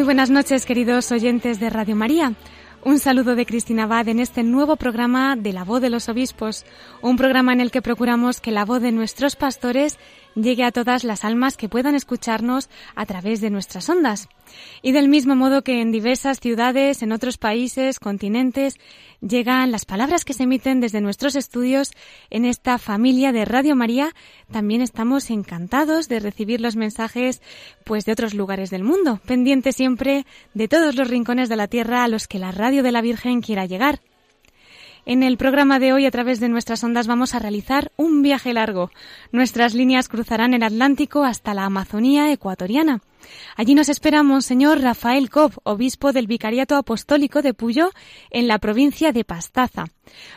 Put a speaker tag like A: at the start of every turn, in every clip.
A: Muy buenas noches, queridos oyentes de Radio María. Un saludo de Cristina Abad en este nuevo programa de La Voz de los Obispos, un programa en el que procuramos que la voz de nuestros pastores llegue a todas las almas que puedan escucharnos a través de nuestras ondas. Y del mismo modo que en diversas ciudades, en otros países, continentes, llegan las palabras que se emiten desde nuestros estudios en esta familia de Radio María, también estamos encantados de recibir los mensajes pues de otros lugares del mundo, pendientes siempre de todos los rincones de la tierra a los que la radio de la Virgen quiera llegar. En el programa de hoy, a través de nuestras ondas, vamos a realizar un viaje largo. Nuestras líneas cruzarán el Atlántico hasta la Amazonía ecuatoriana. Allí nos espera Monseñor Rafael Cobb, obispo del Vicariato Apostólico de Puyo, en la provincia de Pastaza.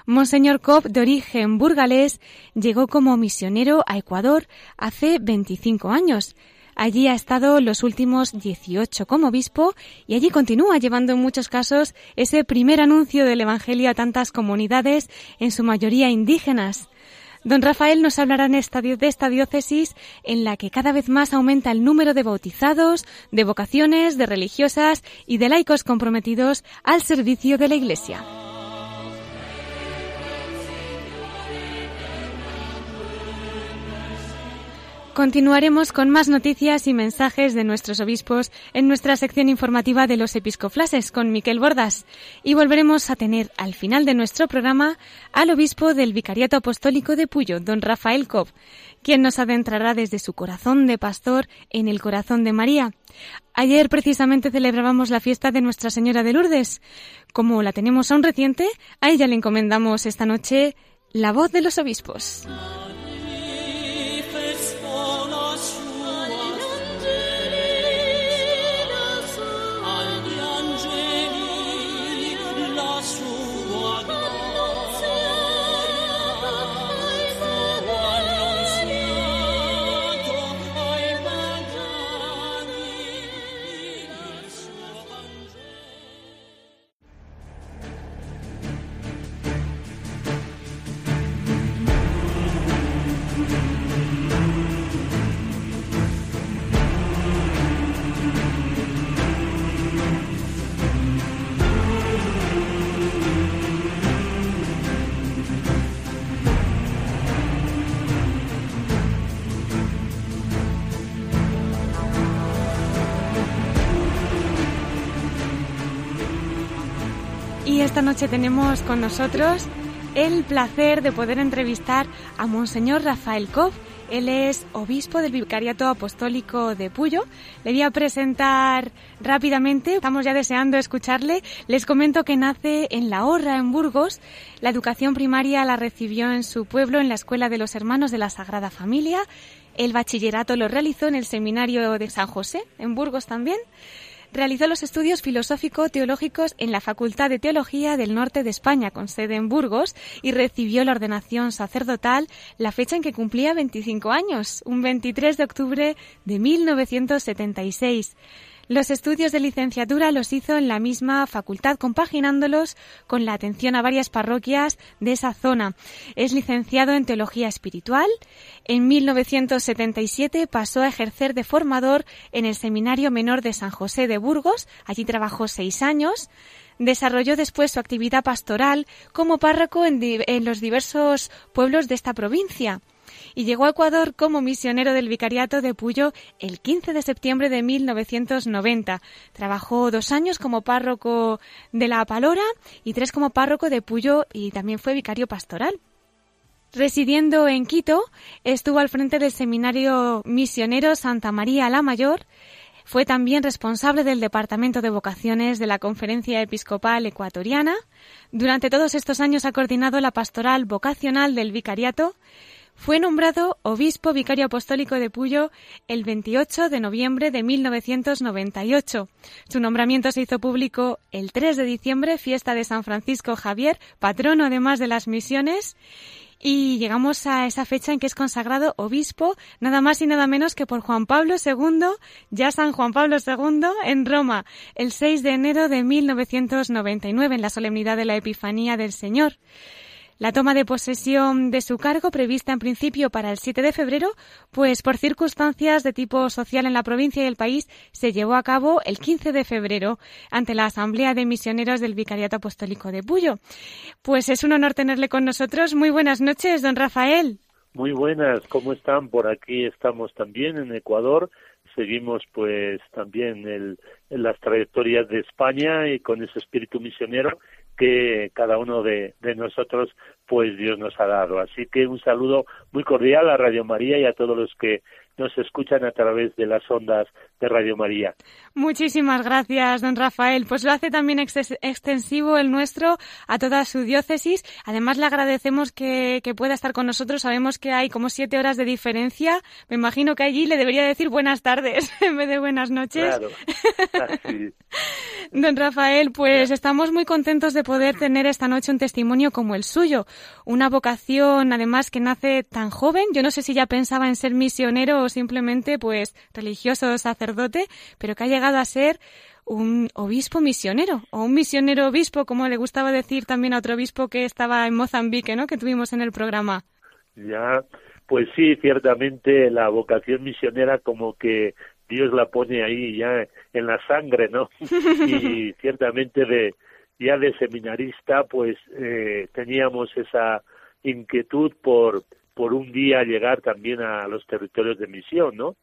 A: Monseñor Cobb, de origen burgalés, llegó como misionero a Ecuador hace 25 años. Allí ha estado los últimos 18 como obispo y allí continúa llevando en muchos casos ese primer anuncio del Evangelio a tantas comunidades, en su mayoría indígenas. Don Rafael nos hablará de esta diócesis en la que cada vez más aumenta el número de bautizados, de vocaciones, de religiosas y de laicos comprometidos al servicio de la Iglesia. Continuaremos con más noticias y mensajes de nuestros obispos en nuestra sección informativa de los episcoflases con Miquel Bordas y volveremos a tener al final de nuestro programa al obispo del Vicariato Apostólico de Puyo, don Rafael Cobb, quien nos adentrará desde su corazón de pastor en el corazón de María. Ayer precisamente celebrábamos la fiesta de Nuestra Señora de Lourdes. Como la tenemos aún reciente, a ella le encomendamos esta noche la voz de los obispos. Esta noche tenemos con nosotros el placer de poder entrevistar a Monseñor Rafael Cobb. Él es obispo del Vicariato Apostólico de Puyo. Le voy a presentar rápidamente. Estamos ya deseando escucharle. Les comento que nace en La Horra, en Burgos. La educación primaria la recibió en su pueblo, en la Escuela de los Hermanos de la Sagrada Familia. El bachillerato lo realizó en el Seminario de San José, en Burgos también. Realizó los estudios filosófico-teológicos en la Facultad de Teología del Norte de España, con sede en Burgos, y recibió la ordenación sacerdotal la fecha en que cumplía 25 años, un 23 de octubre de 1976. Los estudios de licenciatura los hizo en la misma facultad, compaginándolos con la atención a varias parroquias de esa zona. Es licenciado en Teología Espiritual. En 1977 pasó a ejercer de formador en el Seminario Menor de San José de Burgos. Allí trabajó seis años. Desarrolló después su actividad pastoral como párroco en, los diversos pueblos de esta provincia y llegó a Ecuador como misionero del Vicariato de Puyo el 15 de septiembre de 1990. Trabajó dos años como párroco de La Palora y tres como párroco de Puyo y también fue vicario pastoral. Residiendo en Quito, estuvo al frente del seminario misionero Santa María la Mayor, fue también responsable del Departamento de Vocaciones de la Conferencia Episcopal Ecuatoriana. Durante todos estos años ha coordinado la pastoral vocacional del Vicariato fue nombrado obispo vicario apostólico de Puyo el 28 de noviembre de 1998. Su nombramiento se hizo público el 3 de diciembre, fiesta de San Francisco Javier, patrono además de las misiones, y llegamos a esa fecha en que es consagrado obispo, nada más y nada menos que por Juan Pablo II, ya San Juan Pablo II, en Roma, el 6 de enero de 1999, en la solemnidad de la Epifanía del Señor. La toma de posesión de su cargo, prevista en principio para el 7 de febrero, pues por circunstancias de tipo social en la provincia y el país, se llevó a cabo el 15 de febrero ante la Asamblea de Misioneros del Vicariato Apostólico de Puyo. Pues es un honor tenerle con nosotros. Muy buenas noches, don Rafael.
B: Muy buenas, ¿cómo están? Por aquí estamos también en Ecuador. Seguimos pues también el, en las trayectorias de España y con ese espíritu misionero que cada uno de, de, nosotros pues Dios nos ha dado. Así que un saludo muy cordial a Radio María y a todos los que nos escuchan a través de las ondas de Radio María.
A: Muchísimas gracias, don Rafael. Pues lo hace también extensivo el nuestro a toda su diócesis. Además, le agradecemos que, que, pueda estar con nosotros. Sabemos que hay como siete horas de diferencia. Me imagino que allí le debería decir buenas tardes en vez de buenas noches.
B: Claro.
A: don Rafael, pues estamos muy contentos de poder tener esta noche un testimonio como el suyo. Una vocación, además, que nace tan joven. Yo no sé si ya pensaba en ser misionero o simplemente, pues, religioso o sacerdote, pero que ha llegado a ser un obispo misionero o un misionero obispo, como le gustaba decir también a otro obispo que estaba en Mozambique, ¿no? Que tuvimos en el programa.
B: Ya, pues sí, ciertamente la vocación misionera como que Dios la pone ahí ya en la sangre, ¿no? y ciertamente de ya de seminarista, pues eh, teníamos esa inquietud por por un día llegar también a los territorios de misión, ¿no?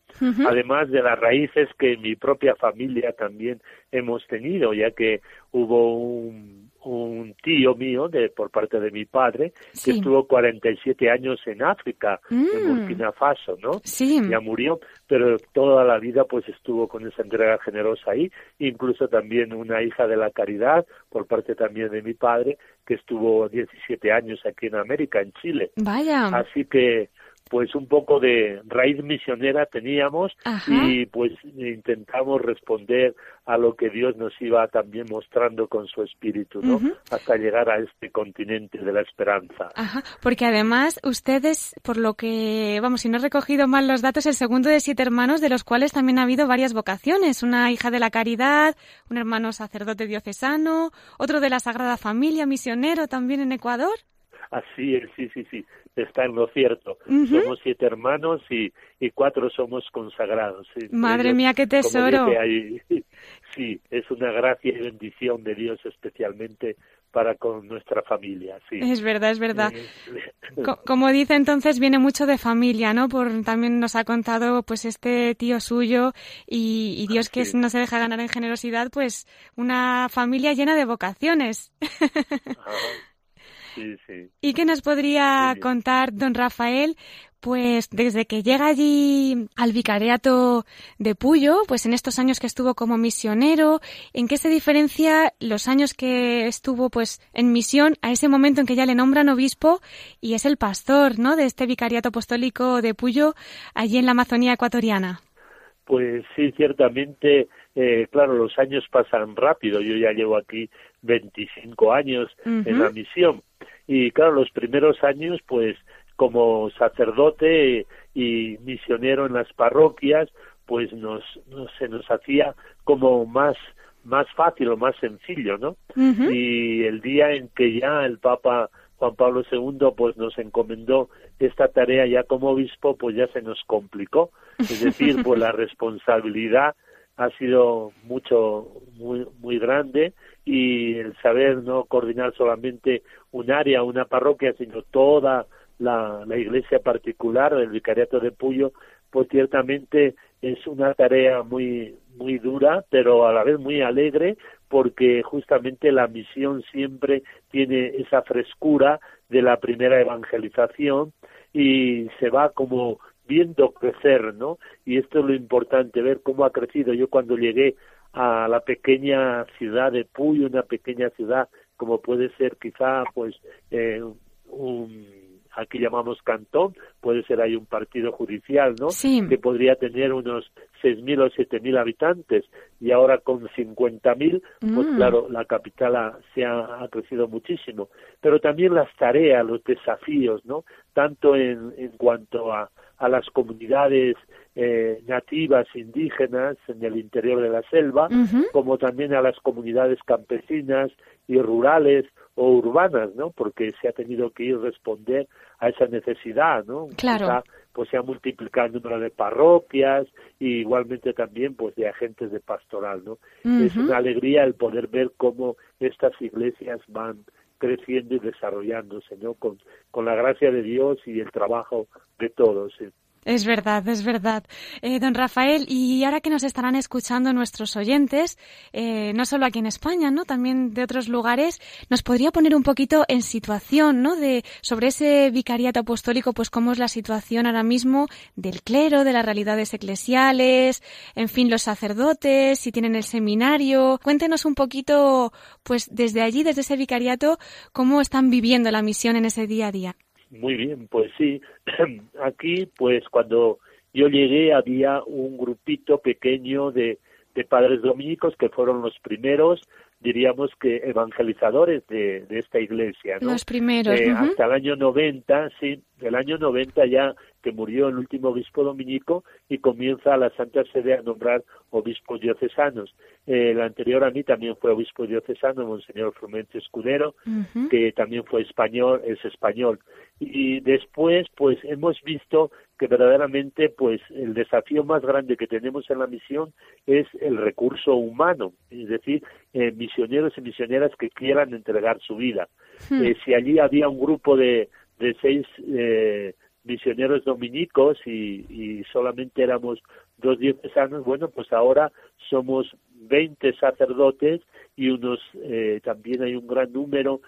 B: Además de las raíces que mi propia familia también hemos tenido, ya que hubo un un tío mío de por parte de mi padre que estuvo 47 años en África, en
A: Mm.
B: Burkina Faso, ¿no?
A: Sí.
B: Ya murió, pero toda la vida pues estuvo con esa entrega generosa ahí, incluso también una hija de la caridad por parte también de mi padre que estuvo 17 años aquí en América, en Chile.
A: Vaya.
B: Así que pues un poco de raíz misionera teníamos
A: Ajá.
B: y pues intentamos responder a lo que Dios nos iba también mostrando con su espíritu, ¿no? Hasta llegar a este continente de la esperanza.
A: Ajá, porque además ustedes, por lo que, vamos, si no he recogido mal los datos, el segundo de siete hermanos, de los cuales también ha habido varias vocaciones. Una hija de la caridad, un hermano sacerdote diocesano, otro de la Sagrada Familia, misionero también en Ecuador.
B: Así es, sí, sí, sí, está en lo cierto. Somos siete hermanos y, y cuatro somos consagrados.
A: Madre
B: Ellos,
A: mía, qué tesoro.
B: ahí, sí, es una gracia y bendición de Dios especialmente para con nuestra familia, sí.
A: Es verdad, es verdad.
B: Eh,
A: Co- como dice entonces viene mucho de familia, ¿no? Por también nos ha contado pues este tío suyo y, y Dios que
B: Sí.
A: no se deja ganar en generosidad, pues una familia llena de vocaciones.
B: Ajá. Sí, sí.
A: ¿Y qué nos podría
B: Sí.
A: contar don Rafael? Pues desde que llega allí al vicariato de Puyo, pues en estos años que estuvo como misionero, ¿en qué se diferencia los años que estuvo pues en misión a ese momento en que ya le nombran obispo y es el pastor, ¿no? De este vicariato apostólico de Puyo allí en la Amazonía ecuatoriana.
B: Pues sí, ciertamente, eh, claro, los años pasan rápido. Yo ya llevo aquí 25 años en la misión. Y claro, los primeros años, pues como sacerdote y misionero en las parroquias, pues nos, nos- se nos hacía como más más fácil o más sencillo, ¿no? Y el día en que ya el Papa Juan Pablo II pues nos encomendó esta tarea ya como obispo pues ya se nos complicó es decir pues la responsabilidad ha sido mucho muy muy grande y el saber no coordinar solamente un área una parroquia sino toda la, la iglesia particular del vicariato de Puyo pues ciertamente es una tarea muy muy dura pero a la vez muy alegre porque justamente la misión siempre tiene esa frescura de la primera evangelización y se va como viendo crecer, ¿no? Y esto es lo importante, ver cómo ha crecido. Yo cuando llegué a la pequeña ciudad de Puyo, una pequeña ciudad como puede ser quizá pues eh, un, aquí llamamos cantón, puede ser ahí un partido judicial, ¿no?
A: Sí.
B: Que podría tener unos 6.000 o 7.000 habitantes y ahora con 50.000, pues
A: Mm.
B: claro, la capital ha, se ha, ha crecido muchísimo. Pero también las tareas, los desafíos, ¿no? Tanto en, en cuanto a, a las comunidades eh, nativas indígenas en el interior de la selva, como también a las comunidades campesinas y rurales o urbanas, ¿no? Porque se ha tenido que ir responder a esa necesidad, ¿no?
A: Claro.
B: Quizá, pues se ha multiplicado el número de parroquias y igualmente también pues de agentes de pastoral, ¿no? Es una alegría el poder ver cómo estas iglesias van creciendo y desarrollándose, ¿no? Con, con la gracia de Dios y el trabajo de todos. ¿sí?
A: Es verdad, es verdad. Eh, don Rafael, y ahora que nos estarán escuchando nuestros oyentes, eh, no solo aquí en España, ¿no? También de otros lugares, ¿nos podría poner un poquito en situación, ¿no? De, sobre ese vicariato apostólico, pues cómo es la situación ahora mismo del clero, de las realidades eclesiales, en fin, los sacerdotes, si tienen el seminario. Cuéntenos un poquito, pues desde allí, desde ese vicariato, cómo están viviendo la misión en ese día a día.
B: Muy bien, pues sí. Aquí, pues cuando yo llegué había un grupito pequeño de, de padres dominicos que fueron los primeros, diríamos que evangelizadores de, de esta iglesia, ¿no?
A: Los primeros.
B: Eh,
A: ujú.
B: Hasta el año 90, sí, el año 90 ya que murió el último obispo dominico y comienza la Santa Sede a nombrar obispos diocesanos. Eh, el anterior a mí también fue obispo diocesano, Monseñor Frumente Escudero, que también fue español, es español. Y después, pues hemos visto que verdaderamente, pues el desafío más grande que tenemos en la misión es el recurso humano, es decir, eh, misioneros y misioneras que quieran entregar su vida.
A: Hmm.
B: Eh, si allí había un grupo de, de seis eh, misioneros dominicos y, y solamente éramos dos diocesanos, bueno, pues ahora somos 20 sacerdotes y unos eh, también hay un gran número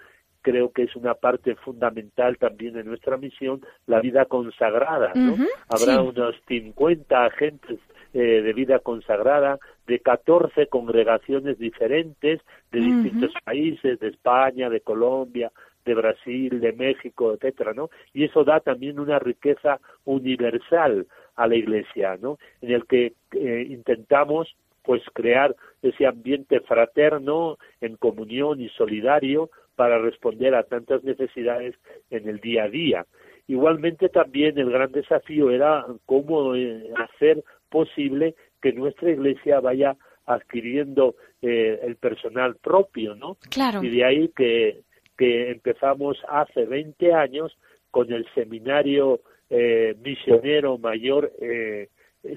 B: creo que es una parte fundamental también de nuestra misión, la vida consagrada, ¿no? Habrá
A: sí.
B: unos 50 agentes eh, de vida consagrada, de 14 congregaciones diferentes de distintos países, de España, de Colombia, de Brasil, de México, etcétera, ¿no? Y eso da también una riqueza universal a la Iglesia, ¿no? En el que eh, intentamos pues crear ese ambiente fraterno en comunión y solidario para responder a tantas necesidades en el día a día. Igualmente también el gran desafío era cómo eh, hacer posible que nuestra iglesia vaya adquiriendo eh, el personal propio, ¿no?
A: Claro.
B: Y de ahí que, que empezamos hace 20 años con el seminario eh, misionero mayor eh,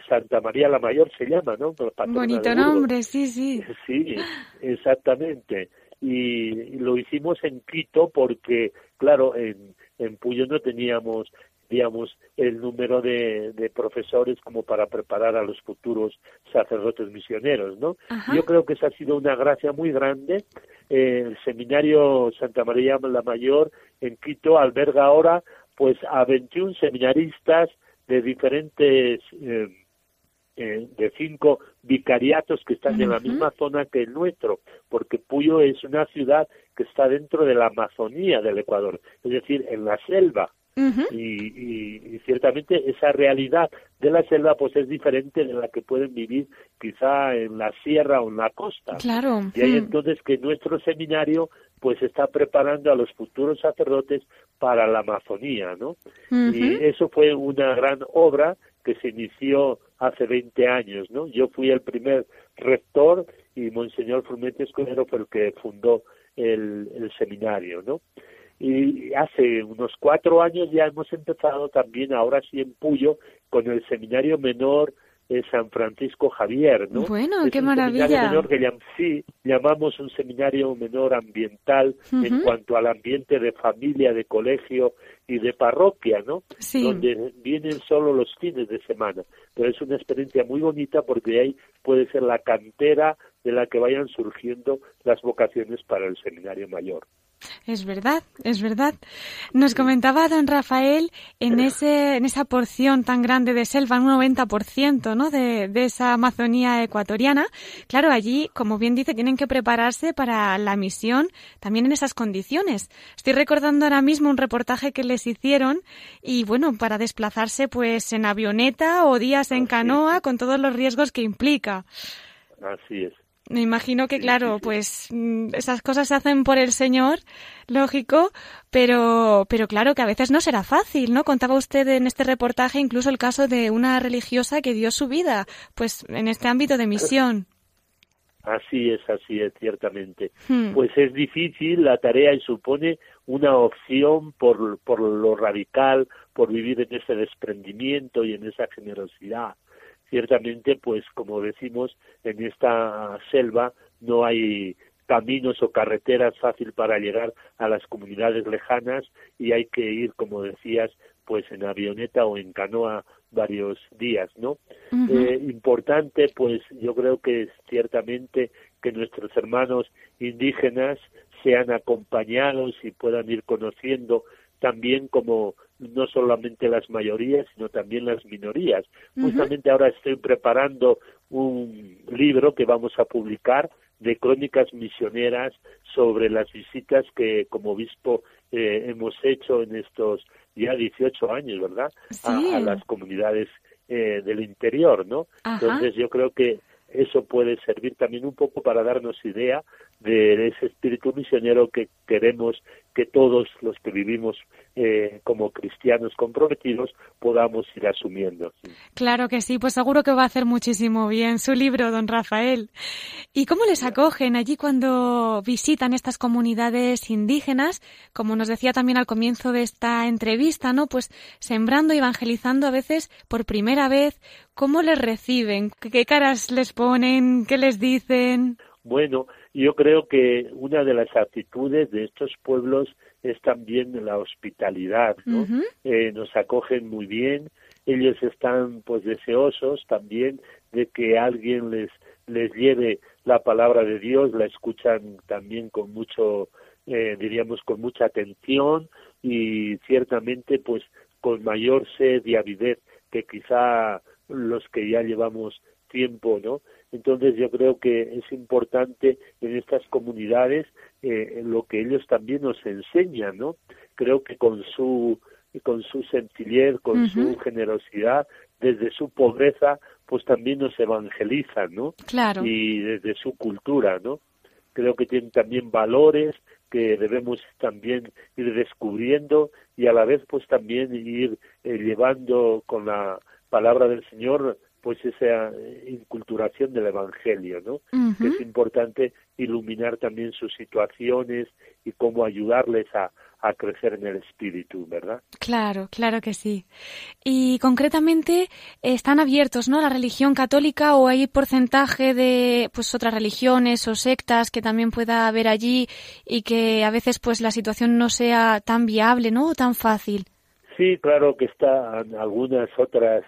B: Santa María la Mayor se llama, ¿no?
A: Bonito nombre, sí, sí.
B: Sí, exactamente. Y, y lo hicimos en Quito porque, claro, en, en Puyo no teníamos, digamos, el número de, de profesores como para preparar a los futuros sacerdotes misioneros, ¿no?
A: Ajá.
B: Yo creo que esa ha sido una gracia muy grande. Eh, el seminario Santa María la Mayor en Quito alberga ahora pues a 21 seminaristas de diferentes eh, eh, de cinco vicariatos que están en la misma zona que el nuestro, porque Puyo es una ciudad que está dentro de la Amazonía del Ecuador, es decir, en la selva. Y, y- y ciertamente esa realidad de la selva pues es diferente de la que pueden vivir quizá en la sierra o en la costa.
A: Claro.
B: Y ahí
A: Mm.
B: entonces que nuestro seminario pues está preparando a los futuros sacerdotes para la Amazonía, ¿no? Y eso fue una gran obra que se inició hace 20 años, ¿no? Yo fui el primer rector y Monseñor Frumete Escudero fue el que fundó el, el seminario, ¿no? Y hace unos cuatro años ya hemos empezado también, ahora sí en Puyo, con el seminario menor de San Francisco Javier, ¿no?
A: Bueno,
B: Es
A: qué
B: un seminario
A: maravilla.
B: menor que llam- sí, llamamos un seminario menor ambiental en cuanto al ambiente de familia, de colegio y de parroquia, ¿no?
A: Sí.
B: Donde vienen solo los fines de semana. Pero es una experiencia muy bonita porque de ahí puede ser la cantera de la que vayan surgiendo las vocaciones para el seminario mayor.
A: Es verdad, es verdad. Nos comentaba don Rafael en ese en esa porción tan grande de selva, un 90%, ¿no? De, de esa Amazonía ecuatoriana. Claro, allí, como bien dice, tienen que prepararse para la misión también en esas condiciones. Estoy recordando ahora mismo un reportaje que les hicieron y bueno, para desplazarse pues en avioneta o días en canoa con todos los riesgos que implica.
B: Así es.
A: Me imagino que, claro, pues mm, esas cosas se hacen por el Señor, lógico, pero, pero claro que a veces no será fácil, ¿no? Contaba usted en este reportaje incluso el caso de una religiosa que dio su vida, pues en este ámbito de misión.
B: Así es, así es, ciertamente.
A: Hmm.
B: Pues es difícil la tarea y supone una opción por, por lo radical, por vivir en ese desprendimiento y en esa generosidad ciertamente, pues como decimos, en esta selva no hay caminos o carreteras fácil para llegar a las comunidades lejanas y hay que ir, como decías, pues en avioneta o en canoa varios días, ¿no? eh, importante, pues yo creo que es ciertamente que nuestros hermanos indígenas sean acompañados y puedan ir conociendo también como no solamente las mayorías, sino también las minorías. Justamente ahora estoy preparando un libro que vamos a publicar de crónicas misioneras sobre las visitas que como obispo eh, hemos hecho en estos ya 18 años, ¿verdad? A, las comunidades eh, del interior, ¿no? Entonces yo creo que eso puede servir también un poco para darnos idea de ese espíritu misionero que queremos que todos los que vivimos eh, como cristianos comprometidos podamos ir asumiendo.
A: Claro que sí, pues seguro que va a hacer muchísimo bien su libro, don Rafael. ¿Y cómo les acogen allí cuando visitan estas comunidades indígenas? Como nos decía también al comienzo de esta entrevista, ¿no? Pues sembrando y evangelizando a veces por primera vez. ¿Cómo les reciben? ¿Qué caras les ponen? ¿Qué les dicen?
B: Bueno, yo creo que una de las actitudes de estos pueblos es también la hospitalidad, ¿no? eh, nos acogen muy bien, ellos están pues deseosos también de que alguien les les lleve la palabra de Dios, la escuchan también con mucho, eh, diríamos, con mucha atención y ciertamente pues con mayor sed y avidez que quizá los que ya llevamos tiempo, ¿no? Entonces yo creo que es importante en estas comunidades eh, lo que ellos también nos enseñan, ¿no? Creo que con su con su sencillez, con su generosidad, desde su pobreza, pues también nos evangelizan, ¿no?
A: Claro.
B: Y desde su cultura, ¿no? Creo que tienen también valores que debemos también ir descubriendo y a la vez pues también ir eh, llevando con la palabra del Señor pues esa inculturación del Evangelio, ¿no? Que es importante iluminar también sus situaciones y cómo ayudarles a, a crecer en el espíritu, ¿verdad?
A: Claro, claro que sí. Y concretamente están abiertos, ¿no? La religión católica o hay porcentaje de pues otras religiones o sectas que también pueda haber allí y que a veces pues la situación no sea tan viable, ¿no? O tan fácil.
B: Sí, claro que están algunas otras,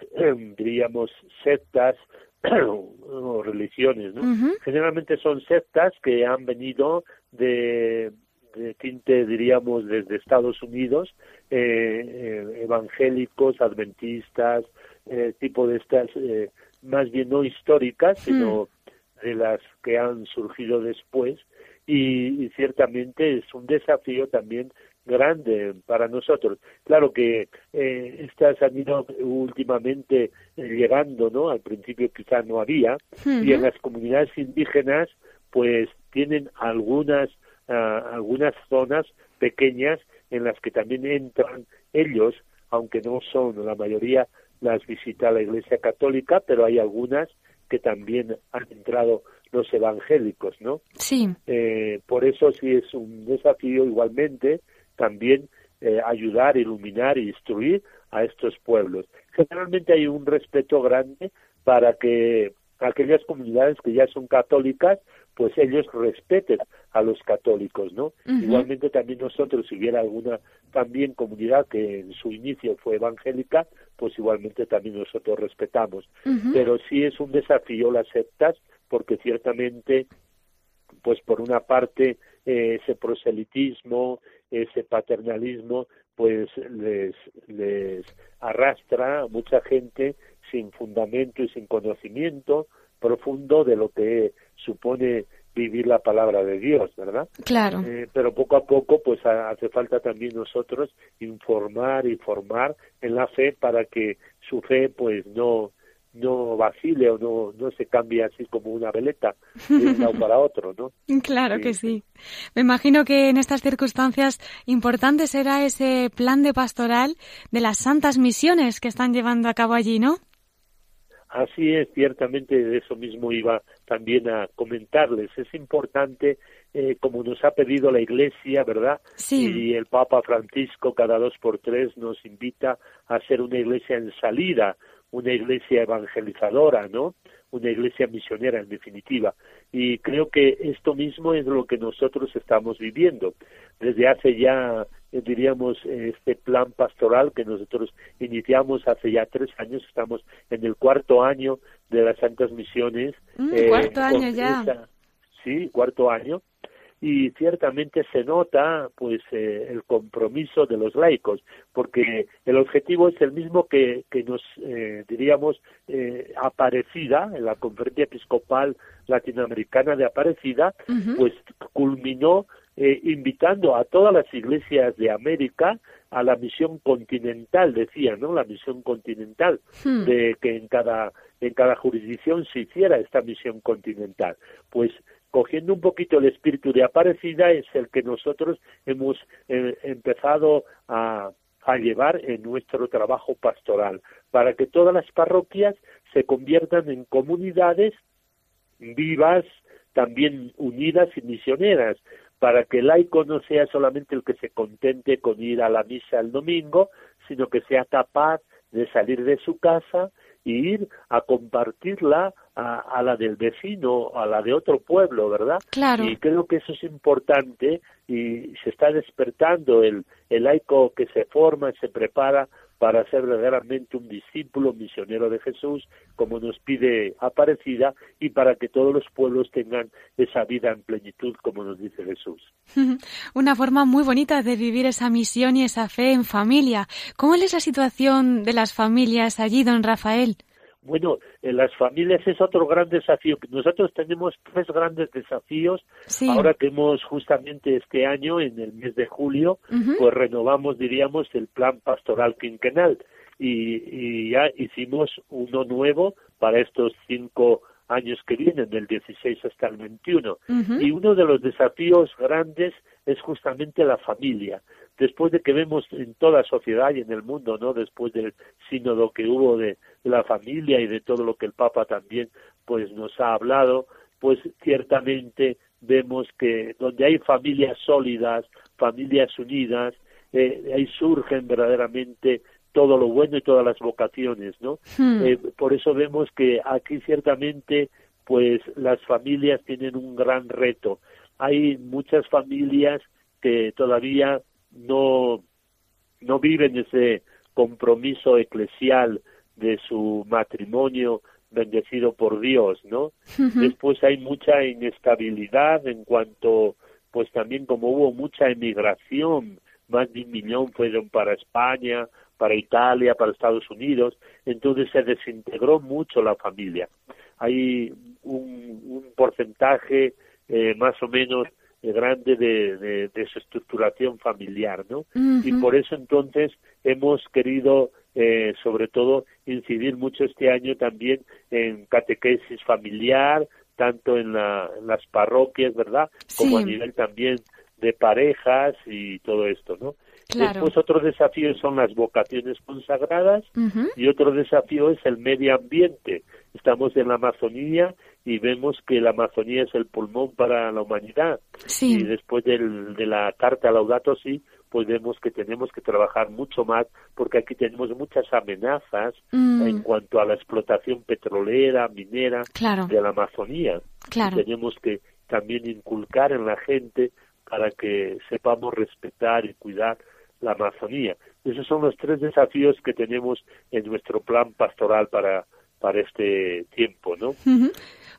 B: diríamos, sectas o religiones, ¿no? Generalmente son sectas que han venido de, de tinte, diríamos, desde Estados Unidos, eh, eh, evangélicos, adventistas, eh, tipo de estas, eh, más bien no históricas, sino de las que han surgido después, y, y, ciertamente es un desafío también grande para nosotros. Claro que eh, estas han ido últimamente eh, llegando, ¿no? Al principio quizá no había, y en las comunidades indígenas pues tienen algunas, uh, algunas zonas pequeñas en las que también entran ellos, aunque no son la mayoría las visita la Iglesia Católica, pero hay algunas que también han entrado los evangélicos, ¿no?
A: Sí.
B: Eh, por eso sí es un desafío igualmente también eh, ayudar, iluminar y instruir a estos pueblos. Generalmente hay un respeto grande para que aquellas comunidades que ya son católicas, pues ellos respeten a los católicos, ¿no? Igualmente también nosotros, si hubiera alguna también comunidad que en su inicio fue evangélica, pues igualmente también nosotros respetamos. Pero sí es un desafío las sectas, porque ciertamente, pues por una parte eh, ese proselitismo, ese paternalismo, pues les, les arrastra a mucha gente sin fundamento y sin conocimiento profundo de lo que supone vivir la palabra de Dios, ¿verdad?
A: Claro.
B: Eh, pero poco a poco, pues hace falta también nosotros informar y formar en la fe para que su fe, pues no no vacile o no, no se cambie así como una veleta de un lado para otro, ¿no?
A: Claro que sí. Me imagino que en estas circunstancias importante será ese plan de pastoral de las santas misiones que están llevando a cabo allí, ¿no?
B: Así es, ciertamente de eso mismo iba también a comentarles. Es importante, eh, como nos ha pedido la Iglesia, ¿verdad?
A: Sí.
B: Y el Papa Francisco cada dos por tres nos invita a ser una Iglesia en salida, una Iglesia evangelizadora, ¿no? Una Iglesia misionera, en definitiva. Y creo que esto mismo es lo que nosotros estamos viviendo. Desde hace ya eh, diríamos, este plan pastoral que nosotros iniciamos hace ya tres años, estamos en el cuarto año de las Santas Misiones.
A: Mm, cuarto año ya.
B: sí, cuarto año. Y ciertamente se nota, pues, eh, el compromiso de los laicos, porque el objetivo es el mismo que, que nos, eh, diríamos, eh, Aparecida, en la Conferencia Episcopal Latinoamericana de Aparecida, pues culminó eh, invitando a todas las iglesias de América a la misión continental, decía, ¿no? La misión continental,
A: Hmm.
B: de que en cada, en cada jurisdicción se hiciera esta misión continental. Pues cogiendo un poquito el espíritu de Aparecida es el que nosotros hemos eh, empezado a, a llevar en nuestro trabajo pastoral, para que todas las parroquias se conviertan en comunidades vivas, también unidas y misioneras, para que el laico no sea solamente el que se contente con ir a la misa el domingo, sino que sea capaz de salir de su casa y ir a compartirla a, a la del vecino, a la de otro pueblo, ¿verdad?
A: Claro.
B: Y creo que eso es importante y se está despertando el, el laico que se forma, se prepara para ser verdaderamente un discípulo misionero de Jesús, como nos pide Aparecida, y para que todos los pueblos tengan esa vida en plenitud, como nos dice Jesús.
A: Una forma muy bonita de vivir esa misión y esa fe en familia. ¿Cómo es la situación de las familias allí, don Rafael?
B: Bueno, en las familias es otro gran desafío. Nosotros tenemos tres grandes desafíos.
A: Sí.
B: Ahora que hemos justamente este año, en el mes de julio, pues renovamos, diríamos, el plan pastoral quinquenal. Y, y ya hicimos uno nuevo para estos cinco años que vienen, del 16 hasta el 21.
A: Ujú.
B: Y uno de los desafíos grandes es justamente la familia. Después de que vemos en toda sociedad y en el mundo, ¿no? Después del sínodo que hubo de, de la familia y de todo lo que el Papa también pues nos ha hablado, pues ciertamente vemos que donde hay familias sólidas, familias unidas, eh, ahí surgen verdaderamente todo lo bueno y todas las vocaciones, ¿no?
A: Hmm.
B: Eh, por eso vemos que aquí ciertamente pues las familias tienen un gran reto. Hay muchas familias que todavía no no viven ese compromiso eclesial de su matrimonio bendecido por Dios, ¿no? Después hay mucha inestabilidad en cuanto, pues también como hubo mucha emigración, más de un millón fueron para España, para Italia, para Estados Unidos, entonces se desintegró mucho la familia. Hay un, un porcentaje eh, más o menos eh, grande de, de desestructuración familiar, ¿no? Y por eso entonces hemos querido, eh, sobre todo, incidir mucho este año también en catequesis familiar, tanto en, la- en las parroquias, ¿verdad? Como a nivel también de parejas y todo esto, ¿no?
A: Claro.
B: Después otro desafío son las vocaciones consagradas y otro desafío es el medio ambiente. Estamos en la Amazonía y vemos que la Amazonía es el pulmón para la humanidad.
A: Sí.
B: Y después del- de la carta Laudato Si, pues vemos que tenemos que trabajar mucho más porque aquí tenemos muchas amenazas
A: Mm.
B: en cuanto a la explotación petrolera, minera
A: Claro.
B: de la Amazonía.
A: Claro.
B: Y tenemos que también inculcar en la gente para que sepamos respetar y cuidar la Amazonía. Esos son los tres desafíos que tenemos en nuestro plan pastoral para, para este tiempo, ¿no?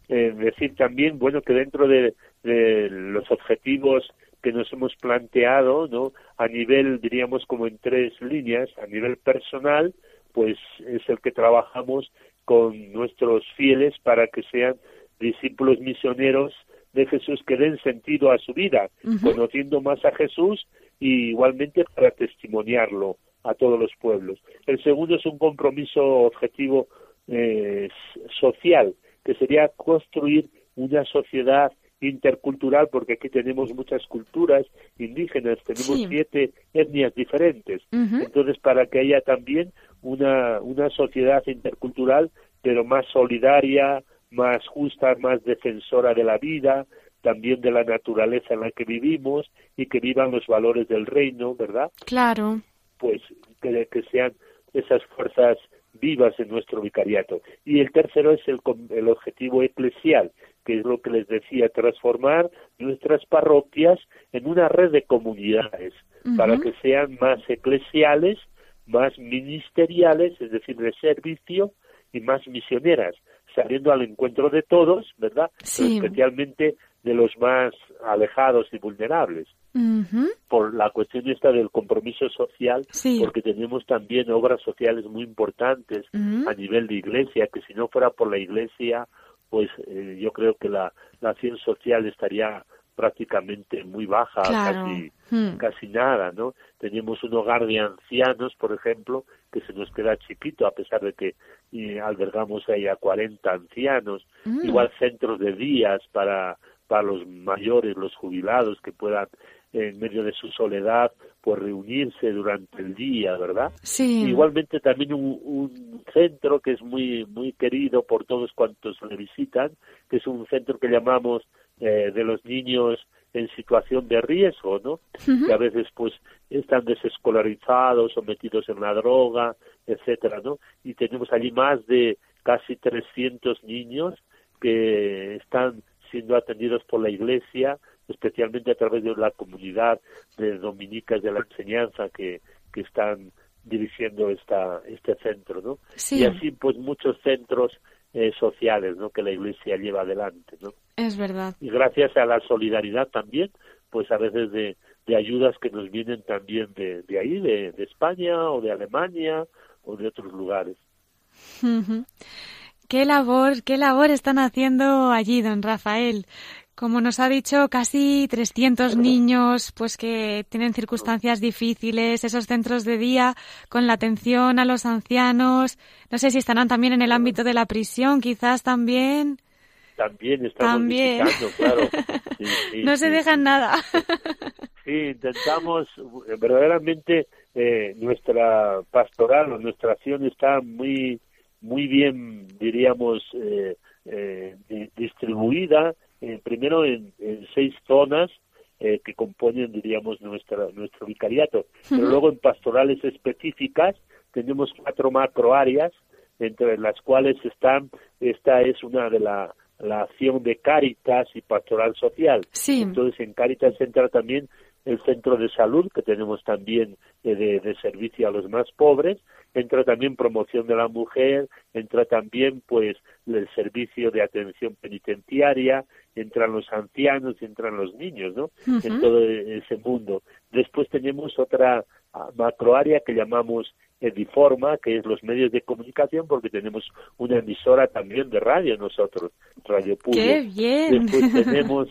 B: Eh, decir también, bueno, que dentro de, los objetivos que nos hemos planteado, ¿no? A nivel, diríamos, como en tres líneas, a nivel personal, pues es el que trabajamos con nuestros fieles para que sean discípulos misioneros de Jesús que den sentido a su vida, conociendo más a Jesús y igualmente para testimoniarlo a todos los pueblos. El segundo es un compromiso objetivo eh, social, que sería construir una sociedad intercultural, porque aquí tenemos muchas culturas indígenas, tenemos siete etnias diferentes. Entonces, para que haya también una, una sociedad intercultural, pero más solidaria, más justa, más defensora de la vida, también de la naturaleza en la que vivimos y que vivan los valores del reino, ¿verdad?
A: Claro.
B: Pues que, que sean esas fuerzas vivas en nuestro vicariato. Y el tercero es el, el objetivo eclesial, que es lo que les decía, transformar nuestras parroquias en una red de comunidades para que sean más eclesiales, más ministeriales, es decir, de servicio y más misioneras, saliendo al encuentro de todos, ¿verdad? especialmente de los más alejados y vulnerables. Por la cuestión esta del compromiso social, porque tenemos también obras sociales muy importantes a nivel de iglesia, que si no fuera por la iglesia, pues eh, yo creo que la, la acción social estaría prácticamente muy baja, casi, hmm. casi nada, ¿no? Tenemos un hogar de ancianos, por ejemplo, que se nos queda chiquito, a pesar de que albergamos ahí a 40 ancianos, mm. igual centros de días para, para los mayores, los jubilados, que puedan en medio de su soledad, pues reunirse durante el día, ¿verdad?
A: Sí.
B: Igualmente también un, un, centro que es muy muy querido por todos cuantos le visitan, que es un centro que llamamos eh, de los niños en situación de riesgo, ¿no? Que a veces pues están desescolarizados o metidos en la droga, etcétera, ¿no? Y tenemos allí más de casi 300 niños que están siendo atendidos por la Iglesia, especialmente a través de la comunidad de dominicas de la enseñanza que, que están dirigiendo esta, este centro, ¿no? Y así, pues, muchos centros eh, sociales, ¿no? Que la Iglesia lleva adelante, ¿no?
A: Es verdad.
B: Y gracias a la solidaridad también, pues a veces de, de ayudas que nos vienen también de, de ahí, de, de, España o de Alemania o de otros lugares.
A: Qué labor, qué labor están haciendo allí, don Rafael. Como nos ha dicho, casi 300 niños, pues que tienen circunstancias difíciles, esos centros de día con la atención a los ancianos. No sé si estarán también en el ámbito de la prisión, quizás también
B: también estamos visitando, claro.
A: no se dejan nada.
B: sí, intentamos, verdaderamente eh, nuestra pastoral o nuestra acción está muy, muy bien, diríamos, eh, eh, distribuida, primero en, seis zonas, que componen, diríamos, nuestra, nuestro vicariato. Pero luego en pastorales específicas tenemos cuatro macro áreas, entre las cuales están, esta es una de, la, la acción de Cáritas y Pastoral Social. Entonces en Cáritas entra también el centro de salud que tenemos también eh, de, servicio a los más pobres, entra también promoción de la mujer, entra también pues el servicio de atención penitenciaria, entran los ancianos y entran los niños, ¿no? En todo ese mundo. Después tenemos otra ah, macroárea que llamamos Ediforma, que es los medios de comunicación, porque tenemos una emisora también de radio nosotros, Radio Pública.
A: ¡Qué bien!
B: Después tenemos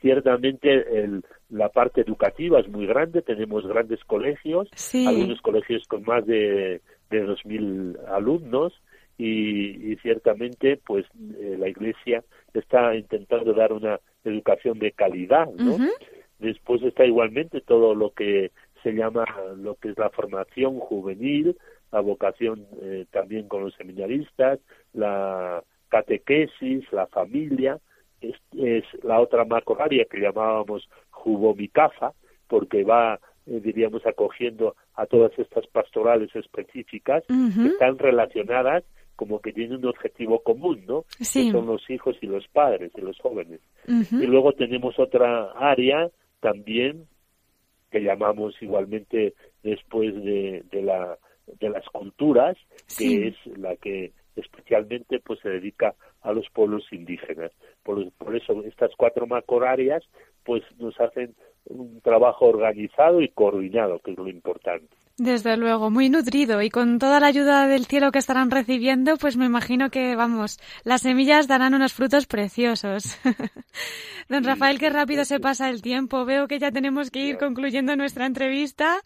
B: ciertamente el, la parte educativa es muy grande, tenemos grandes colegios, algunos colegios con más de, de 2.000 alumnos y, y, ciertamente pues eh, la Iglesia está intentando dar una educación de calidad, ¿no? Después está igualmente todo lo que se llama lo que es la formación juvenil, la vocación eh, también con los seminaristas, la catequesis, la familia, es, es la otra macro área que llamábamos jubomicafa, porque va, eh, diríamos, acogiendo a todas estas pastorales específicas que están relacionadas como que tienen un objetivo común, ¿no?
A: Sí.
B: Que son los hijos y los padres y los jóvenes. Y luego tenemos otra área también que llamamos igualmente después de, de, la, de las culturas, que es la que especialmente pues se dedica a los pueblos indígenas. Por, por eso estas cuatro macorarias pues nos hacen un trabajo organizado y coordinado, que es lo importante.
A: Desde luego, muy nutrido y con toda la ayuda del cielo que estarán recibiendo, pues me imagino que, vamos, las semillas darán unos frutos preciosos. Don Rafael, qué rápido se pasa el tiempo. Veo que ya tenemos que ir concluyendo nuestra entrevista,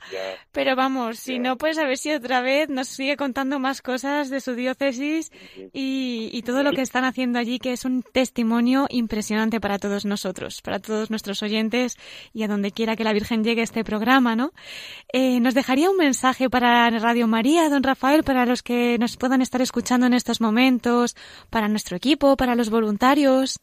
A: pero vamos, si no, pues a ver si otra vez nos sigue contando más cosas de su diócesis y, y todo lo que están haciendo allí, que es un testimonio impresionante para todos nosotros, para todos nuestros oyentes y a donde quiera que la Virgen llegue este programa, ¿no? Eh, nos dejaría un mensaje para Radio María, don Rafael, para los que nos puedan estar escuchando en estos momentos, para nuestro equipo, para los voluntarios?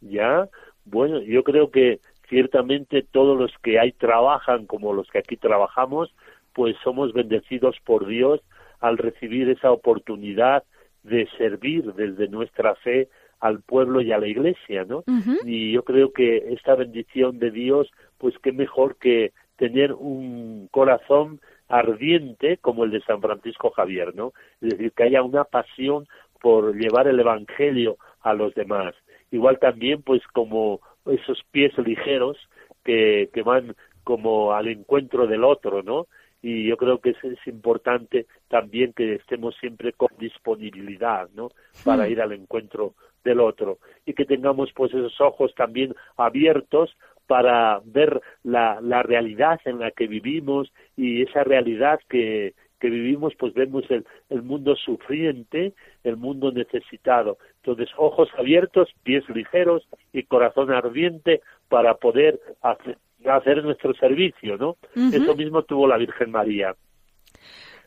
B: Ya, bueno, yo creo que ciertamente todos los que ahí trabajan, como los que aquí trabajamos, pues somos bendecidos por Dios al recibir esa oportunidad de servir desde nuestra fe al pueblo y a la iglesia, ¿no? Y yo creo que esta bendición de Dios, pues qué mejor que tener un corazón ardiente como el de San Francisco Javier, ¿no? Es decir, que haya una pasión por llevar el Evangelio a los demás. Igual también, pues, como esos pies ligeros que, que van como al encuentro del otro, ¿no? Y yo creo que es, es importante también que estemos siempre con disponibilidad, ¿no? Para hmm. ir al encuentro del otro y que tengamos pues esos ojos también abiertos para ver la, la realidad en la que vivimos y esa realidad que, que vivimos, pues vemos el, el mundo sufriente, el mundo necesitado. Entonces, ojos abiertos, pies ligeros y corazón ardiente para poder hacer, hacer nuestro servicio, ¿no? Eso mismo tuvo la Virgen María.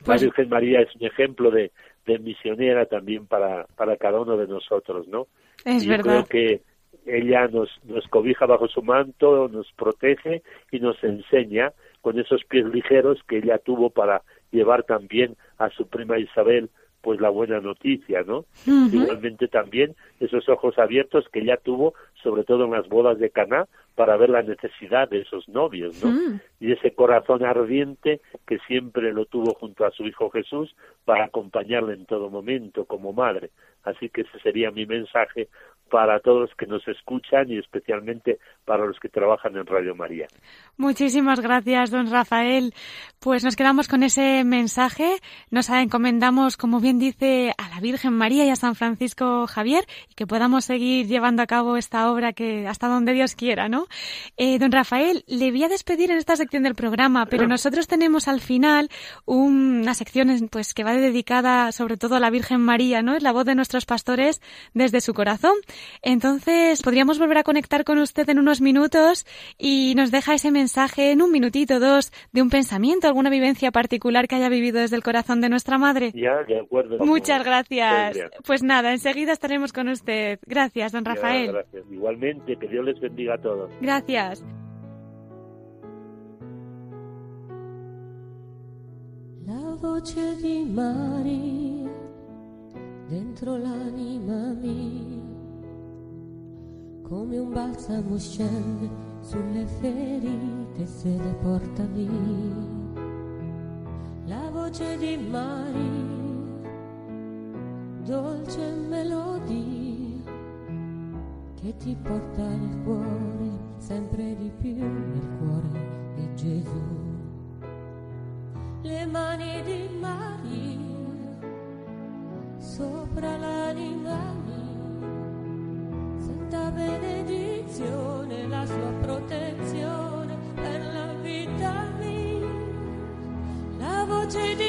B: La pues Virgen María es un ejemplo de, de misionera también para, para cada uno de nosotros, ¿no?
A: Es
B: y
A: verdad.
B: creo que ella nos, nos cobija bajo su manto, nos protege y nos enseña con esos pies ligeros que ella tuvo para llevar también a su prima Isabel pues la buena noticia, ¿no? Igualmente también esos ojos abiertos que ella tuvo, sobre todo en las bodas de Caná, para ver la necesidad de esos novios, ¿no?
A: Mm.
B: Y ese corazón ardiente que siempre lo tuvo junto a su hijo Jesús para acompañarle en todo momento como madre. Así que ese sería mi mensaje para todos los que nos escuchan y especialmente para los que trabajan en Radio María.
A: Muchísimas gracias, don Rafael. Pues nos quedamos con ese mensaje. Nos encomendamos, como bien dice, a la Virgen María y a San Francisco Javier y que podamos seguir llevando a cabo esta obra que hasta donde Dios quiera, ¿no? Eh, don Rafael, le voy a despedir en esta sección del programa, pero nosotros tenemos al final una sección pues que va dedicada sobre todo a la Virgen María, ¿no? Es la voz de nuestros pastores desde su corazón. Entonces, podríamos volver a conectar con usted en unos minutos y nos deja ese mensaje en un minutito, dos, de un pensamiento, alguna vivencia particular que haya vivido desde el corazón de nuestra madre.
B: Ya, de acuerdo.
A: Muchas gracias. Pues nada, enseguida estaremos con usted. Gracias, don Rafael.
B: Ya, gracias. Igualmente, que Dios les bendiga a todos.
A: Gracias.
C: La voce di Maria dentro l'anima mia, come un balsamo scende sulle ferite se le porta via. La voce di Maria, dolce melodia, che ti porta nel cuore, sempre di più nel cuore di Gesù. Le mani di Maria sopra l'anima benedizione, la sua protezione per la vita mia, la voce di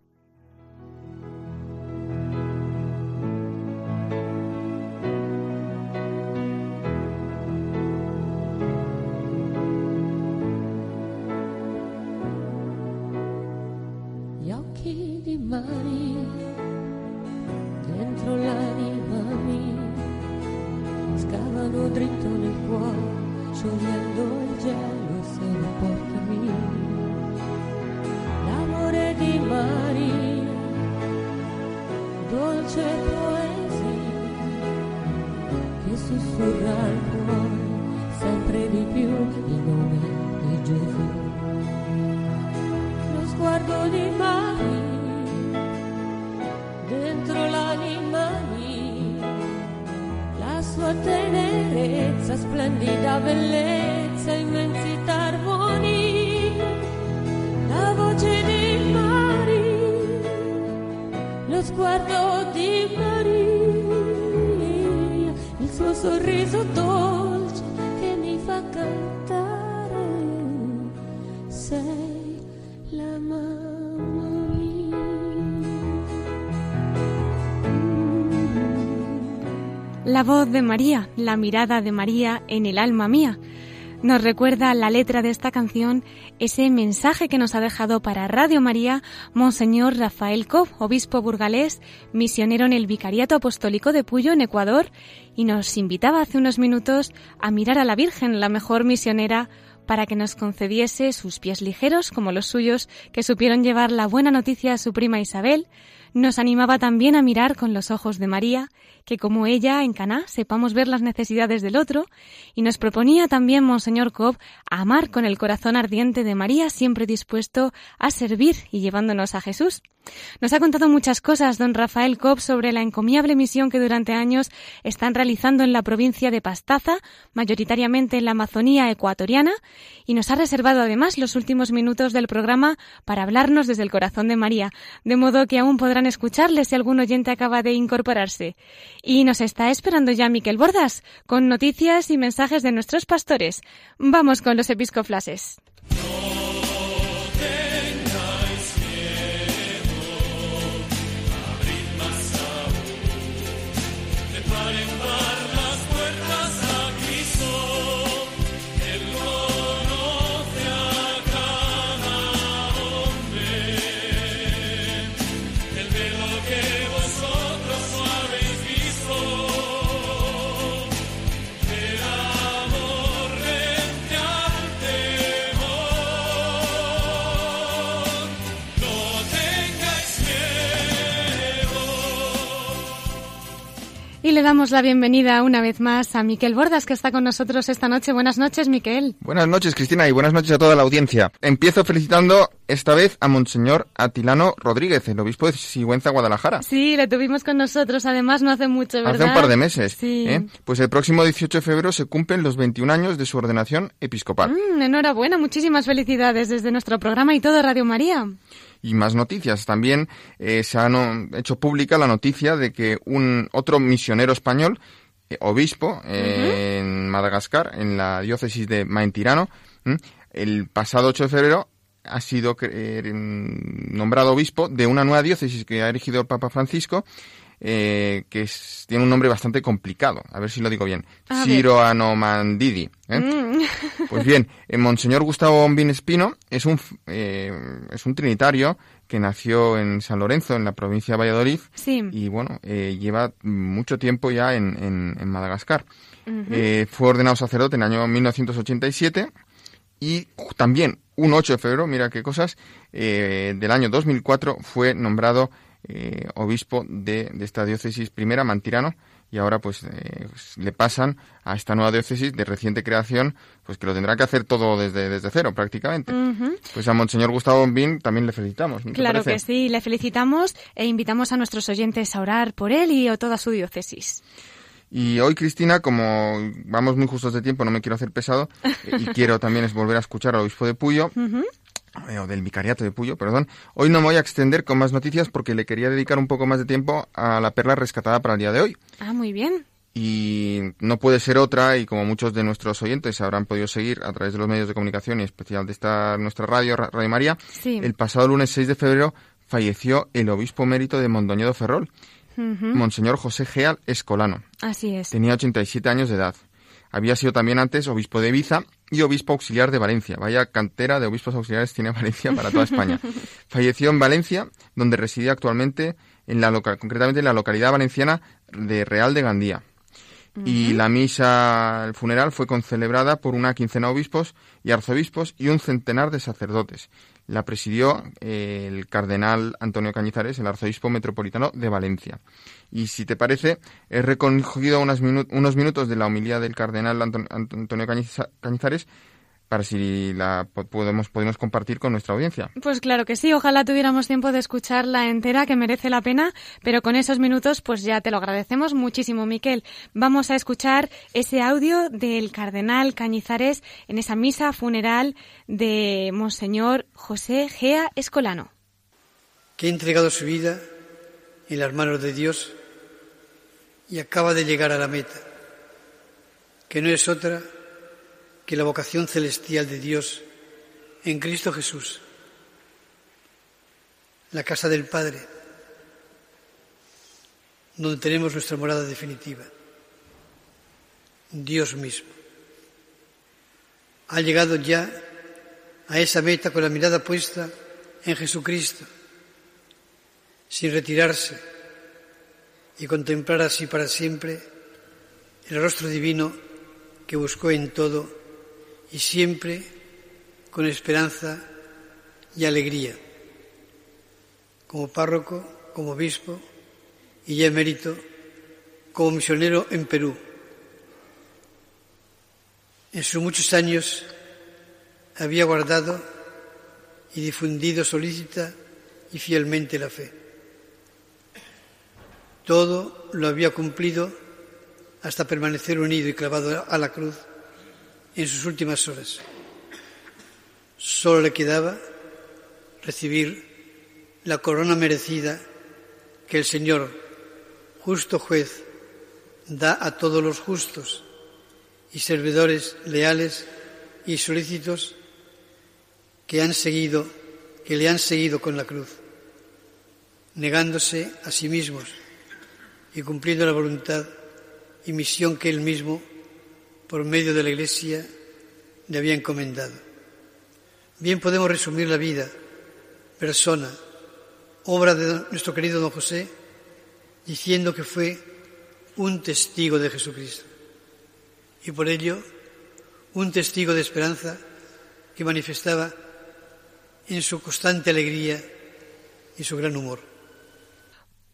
C: La. La
A: voz de María, la mirada de María en el alma mía. Nos recuerda la letra de esta canción ese mensaje que nos ha dejado para Radio María Monseñor Rafael Cobb, obispo burgalés, misionero en el Vicariato Apostólico de Puyo, en Ecuador, y nos invitaba hace unos minutos a mirar a la Virgen, la mejor misionera, para que nos concediese sus pies ligeros como los suyos que supieron llevar la buena noticia a su prima Isabel, nos animaba también a mirar con los ojos de María, que como ella en Caná sepamos ver las necesidades del otro, y nos proponía también Monseñor Cobb amar con el corazón ardiente de María, siempre dispuesto a servir y llevándonos a Jesús. Nos ha contado muchas cosas don Rafael Cobb sobre la encomiable misión que durante años están realizando en la provincia de Pastaza, mayoritariamente en la Amazonía ecuatoriana, y nos ha reservado además los últimos minutos del programa para hablarnos desde el corazón de María, de modo que aún podrán escucharle si algún oyente acaba de incorporarse. Y nos está esperando ya Miquel Bordas, con noticias y mensajes de nuestros pastores. Vamos con los episcoflases. Y le damos la bienvenida una vez más a Miquel Bordas, que está con nosotros esta noche. Buenas noches, Miquel.
D: Buenas noches, Cristina, y buenas noches a toda la audiencia. Empiezo felicitando esta vez a Monseñor Atilano Rodríguez, el obispo de Sigüenza, Guadalajara.
A: Sí, le tuvimos con nosotros, además, no hace mucho, ¿verdad?
D: Hace un par de meses.
A: Sí.
D: ¿eh? Pues el próximo 18 de febrero se cumplen los 21 años de su ordenación episcopal.
A: Mm, enhorabuena, muchísimas felicidades desde nuestro programa y todo Radio María.
D: Y más noticias. También eh, se ha hecho pública la noticia de que un otro misionero español, eh, obispo, eh, en Madagascar, en la diócesis de Maintirano, el pasado 8 de febrero ha sido eh, nombrado obispo de una nueva diócesis que ha erigido el Papa Francisco, eh, que es- tiene un nombre bastante complicado. A ver si lo digo bien. Ciro Anomandidi. ¿eh?
A: Mm.
D: Pues bien, el Monseñor Gustavo Bombín Espino es un, eh, es un trinitario que nació en San Lorenzo, en la provincia de Valladolid,
A: Sí.
D: y bueno, eh, lleva mucho tiempo ya en, en- en Madagascar. Eh, fue ordenado sacerdote en el año 1987 y también un 8 de febrero, mira qué cosas, eh, del año 2004 fue nombrado eh, obispo de, de esta diócesis primera, Mantirano, y ahora pues eh, le pasan a esta nueva diócesis de reciente creación, pues que lo tendrá que hacer todo desde, desde cero prácticamente.
A: Ujú.
D: Pues a Monseñor Gustavo Bombín también le felicitamos. ¿no te
A: Claro que sí, le felicitamos e invitamos a nuestros oyentes a orar por él y a toda su diócesis.
D: Y hoy, Cristina, como vamos muy justos de tiempo, no me quiero hacer pesado, eh, y quiero también es volver a escuchar al obispo de Puyo, o del vicariato de Puyo, perdón. Hoy no me voy a extender con más noticias porque le quería dedicar un poco más de tiempo a la perla rescatada para el día de hoy.
A: Ah, muy bien.
D: Y no puede ser otra, y como muchos de nuestros oyentes habrán podido seguir a través de los medios de comunicación y en especial de esta nuestra radio, Ra- Radio María,
A: Sí.
D: el pasado lunes 6 de febrero falleció el obispo emérito de Mondoñedo Ferrol. Monseñor José Geal Escolano.
A: Así es.
D: Tenía 87 años de edad. Había sido también antes obispo de Ibiza y obispo auxiliar de Valencia. Vaya cantera de obispos auxiliares tiene Valencia para toda España. Falleció en Valencia, donde reside actualmente, en la loca- concretamente en la localidad valenciana de Real de Gandía. Y la misa, el funeral, fue concelebrada por una quincena de obispos y arzobispos y un centenar de sacerdotes. La presidió eh, el cardenal Antonio Cañizares, el arzobispo metropolitano de Valencia. Y si te parece, he recogido unos, unos minutos de la homilía del cardenal Antonio Cañizares para si la podemos, podemos compartir con nuestra audiencia.
A: Pues claro que sí, ojalá tuviéramos tiempo de escucharla entera, que merece la pena, pero con esos minutos pues ya te lo agradecemos muchísimo, Miquel. Vamos a escuchar ese audio del cardenal Cañizares en esa misa funeral de Monseñor José Gea Escolano.
E: Que ha entregado su vida en las manos de Dios y acaba de llegar a la meta, que no es otra que la vocación celestial de Dios en Cristo Jesús, la casa del Padre, donde tenemos nuestra morada definitiva, Dios mismo. Ha llegado ya a esa meta con la mirada puesta en Jesucristo, sin retirarse y contemplar así para siempre el rostro divino que buscó en todo y siempre con esperanza y alegría. Como párroco, como obispo y ya emérito, como misionero en Perú. En sus muchos años había guardado y difundido solícita y fielmente la fe. Todo lo había cumplido hasta permanecer unido y clavado a la cruz en sus últimas horas. Solo le quedaba recibir la corona merecida que el Señor, justo juez, da a todos los justos y servidores leales y solícitos que han seguido, que le han seguido con la cruz, negándose a sí mismos y cumpliendo la voluntad y misión que él mismo por medio de la Iglesia le había encomendado. Bien podemos resumir la vida, persona, obra de nuestro querido don José, diciendo que fue un testigo de Jesucristo y por ello un testigo de esperanza que manifestaba en su constante alegría y su gran humor.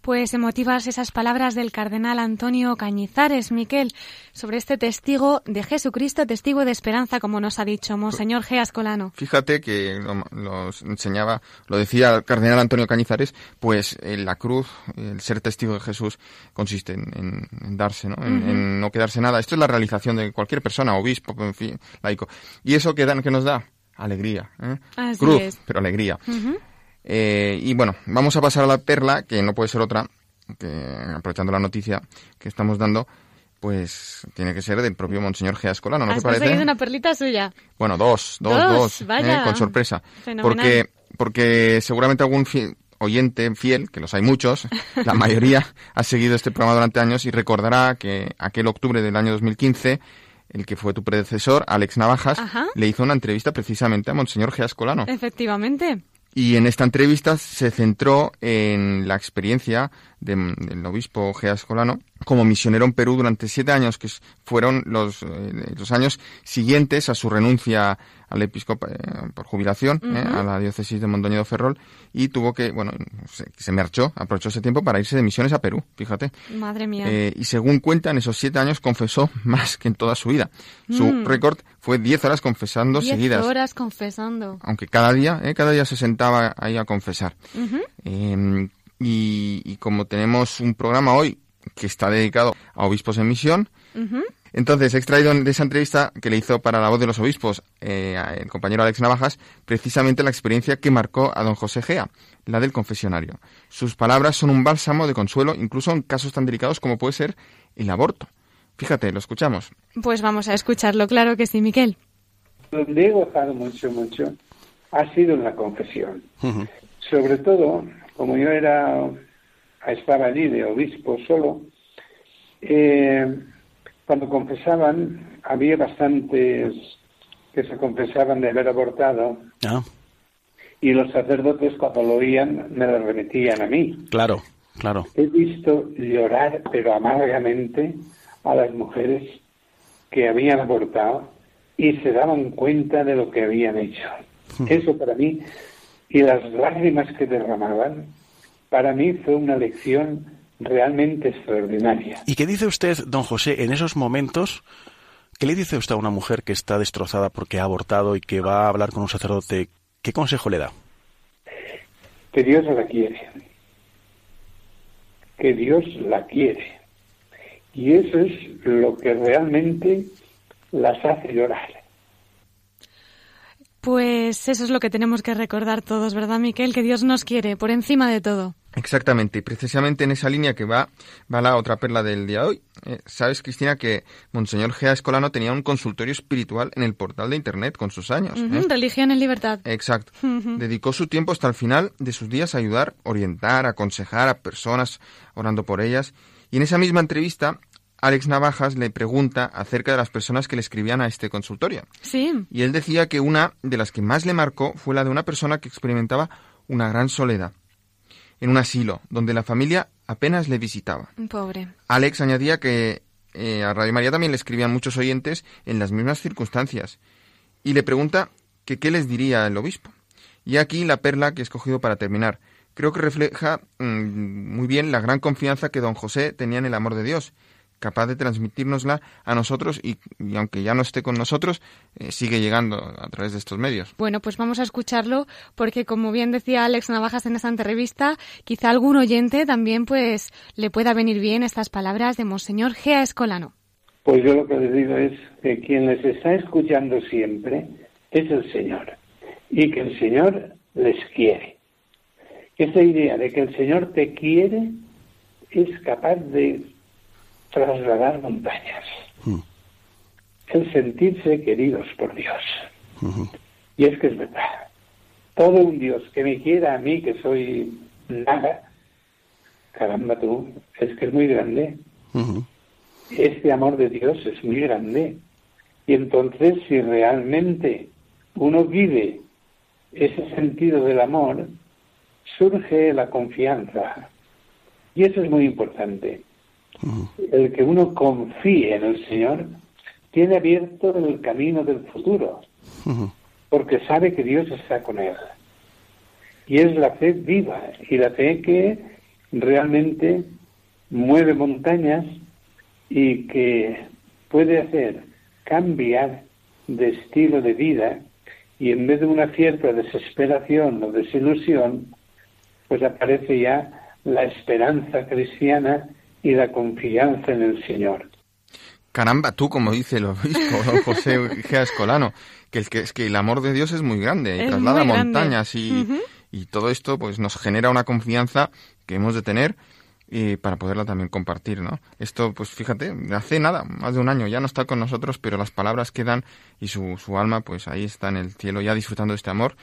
A: Pues emotivas esas palabras del cardenal Antonio Cañizares, Miquel, sobre este testigo de Jesucristo, testigo de esperanza, como nos ha dicho Monseñor Geas Colano.
D: Fíjate que lo, enseñaba, lo decía el cardenal Antonio Cañizares, pues en la cruz, el ser testigo de Jesús, consiste en, darse, ¿no? En, no quedarse nada. Esto es la realización de cualquier persona, obispo, en fin, laico. ¿Y eso que, dan, que nos da? Alegría. ¿eh? cruz, pero alegría. Eh, y bueno, vamos a pasar a la perla, que no puede ser otra, que aprovechando la noticia que estamos dando, pues tiene que ser del propio Monseñor Geascolano, ¿no te parece?
A: una perlita suya.
D: Bueno, dos, dos, dos, ¿eh? con sorpresa. Porque, porque seguramente algún oyente fiel, que los hay muchos, la mayoría ha seguido este programa durante años y recordará que aquel octubre del año 2015 el que fue tu predecesor, Alex Navajas, le hizo una entrevista precisamente a Monseñor Geascolano.
A: Efectivamente.
D: Y en esta entrevista se centró en la experiencia del obispo Geas Colano como misionero en Perú durante siete años, que fueron los, eh, los años siguientes a su renuncia al episcopado eh, por jubilación eh, a la diócesis de Mondoñedo Ferrol y tuvo que, bueno, se, se, marchó, aprovechó ese tiempo para irse de misiones a Perú, fíjate.
A: Madre mía.
D: y según cuentan, esos siete años confesó más que en toda su vida. Su mm. récord fue diez horas confesando
A: diez
D: seguidas.
A: horas confesando.
D: Aunque cada día, cada día se sentaba ahí a confesar. Y, como tenemos un programa hoy que está dedicado a obispos en misión, entonces he extraído de esa entrevista que le hizo para la voz de los obispos eh, el compañero Alex Navajas precisamente la experiencia que marcó a don José Gea, la del confesionario. Sus palabras son un bálsamo de consuelo incluso en casos tan delicados como puede ser el aborto. Fíjate, lo escuchamos.
A: Pues vamos a escucharlo, claro que sí, Miquel.
F: Donde he gozado mucho, mucho, ha sido en la confesión. Sobre todo como yo era estaba allí de obispo solo, eh, cuando confesaban, había bastantes que se confesaban de haber abortado.
G: Ah.
F: Y los sacerdotes cuando lo oían me lo remitían a mí.
G: Claro, claro.
F: He visto llorar, pero amargamente, a las mujeres que habían abortado y se daban cuenta de lo que habían hecho. Eso para mí, y las lágrimas que derramaban, para mí fue una lección realmente extraordinaria.
G: ¿Y qué dice usted, don José, en esos momentos? ¿Qué le dice usted a una mujer que está destrozada porque ha abortado y que va a hablar con un sacerdote? ¿Qué consejo le da?
F: Que Dios la quiere. Que Dios la quiere. Y eso es lo que realmente las hace llorar.
A: Pues eso es lo que tenemos que recordar todos, ¿verdad, Miquel? Que Dios nos quiere por encima de todo.
D: Exactamente, y precisamente en esa línea que va, va la otra perla del día de hoy. Eh, Sabes, Cristina, que Monseñor Gea Escolano tenía un consultorio espiritual en el portal de Internet con sus años. ¿eh?
A: Religión en libertad.
D: Exacto. Dedicó su tiempo hasta el final de sus días a ayudar, orientar, aconsejar a personas, orando por ellas. Y en esa misma entrevista, Alex Navajas le pregunta acerca de las personas que le escribían a este consultorio.
A: Sí.
D: Y él decía que una de las que más le marcó fue la de una persona que experimentaba una gran soledad en un asilo, donde la familia apenas le visitaba.
A: Pobre.
D: Alex añadía que eh, a Radio María también le escribían muchos oyentes en las mismas circunstancias. Y le pregunta que qué les diría el obispo. Y aquí la perla que he escogido para terminar. Creo que refleja mm, muy bien la gran confianza que don José tenía en el amor de Dios, capaz de transmitírnosla a nosotros y, y aunque ya no esté con nosotros, eh, sigue llegando a través de estos medios.
A: Bueno, pues vamos a escucharlo porque como bien decía Alex Navajas en esta entrevista, quizá algún oyente también pues le pueda venir bien estas palabras de Monseñor Gea Escolano.
F: Pues yo lo que les digo es que quien les está escuchando siempre es el Señor y que el Señor les quiere. Esa idea de que el Señor te quiere es capaz de trasladar montañas.
G: Mm.
F: El sentirse queridos por Dios. Y es que es verdad. Todo un Dios que me quiera a mí, que soy nada, caramba tú, es que es muy grande. Este amor de Dios es muy grande. Y entonces, si realmente uno vive ese sentido del amor, surge la confianza. Y eso es muy importante. El que uno confíe en el Señor tiene abierto el camino del futuro, porque sabe que Dios está con él. Y es la fe viva y la fe que realmente mueve montañas y que puede hacer cambiar de estilo de vida y en vez de una cierta desesperación o desilusión, pues aparece ya la esperanza cristiana y la confianza en el Señor.
D: Caramba, tú, como dice el obispo don José Gea Escolano, que el, que, es que el amor de Dios es muy grande
A: Es
D: traslada
A: muy grande.
D: montañas y, y todo esto pues nos genera una confianza que hemos de tener y para poderla también compartir, ¿no? Esto, pues fíjate, hace nada, más de un año, ya no está con nosotros, pero las palabras quedan y su, su alma, pues ahí está en el cielo ya disfrutando de este amor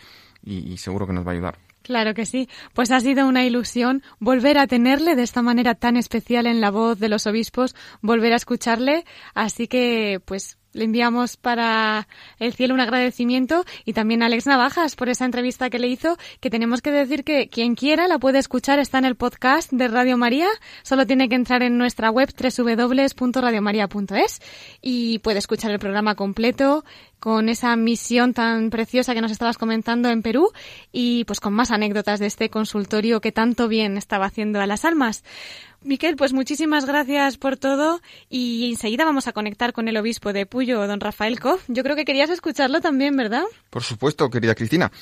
D: y, y seguro que nos va a ayudar.
A: Claro que sí. Pues ha sido una ilusión volver a tenerle de esta manera tan especial en la voz de los obispos, volver a escucharle. Así que, pues, le enviamos para el cielo un agradecimiento y también a Alex Navajas por esa entrevista que le hizo, que tenemos que decir que quien quiera la puede escuchar, está en el podcast de Radio María, solo tiene que entrar en nuestra web www.radiomaria.es y puede escuchar el programa completo con esa misión tan preciosa que nos estabas comentando en Perú y pues con más anécdotas de este consultorio que tanto bien estaba haciendo a las almas. Miquel, pues muchísimas gracias por todo y enseguida vamos a conectar con el obispo de Puyo, don Rafael Koff. Yo creo que querías escucharlo también, ¿verdad?
D: Por supuesto, querida Cristina.